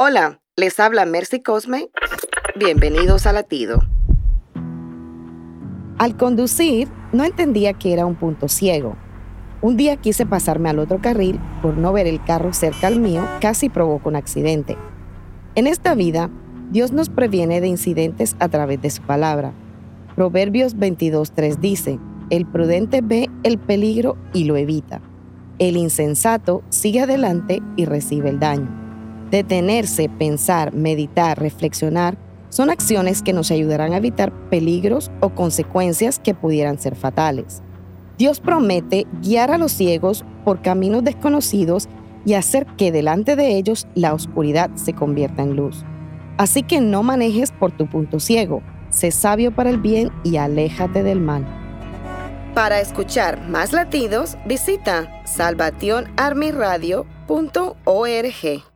Hola, les habla Mercy Cosme. Bienvenidos a Latido. Al conducir, no entendía que era un punto ciego. Un día quise pasarme al otro carril por no ver el carro cerca al mío, casi provocó un accidente. En esta vida, Dios nos previene de incidentes a través de su palabra. Proverbios 22.3 dice, el prudente ve el peligro y lo evita. El insensato sigue adelante y recibe el daño. Detenerse, pensar, meditar, reflexionar son acciones que nos ayudarán a evitar peligros o consecuencias que pudieran ser fatales. Dios promete guiar a los ciegos por caminos desconocidos y hacer que delante de ellos la oscuridad se convierta en luz. Así que no manejes por tu punto ciego, sé sabio para el bien y aléjate del mal. Para escuchar más latidos, visita salvationarmyradio.org.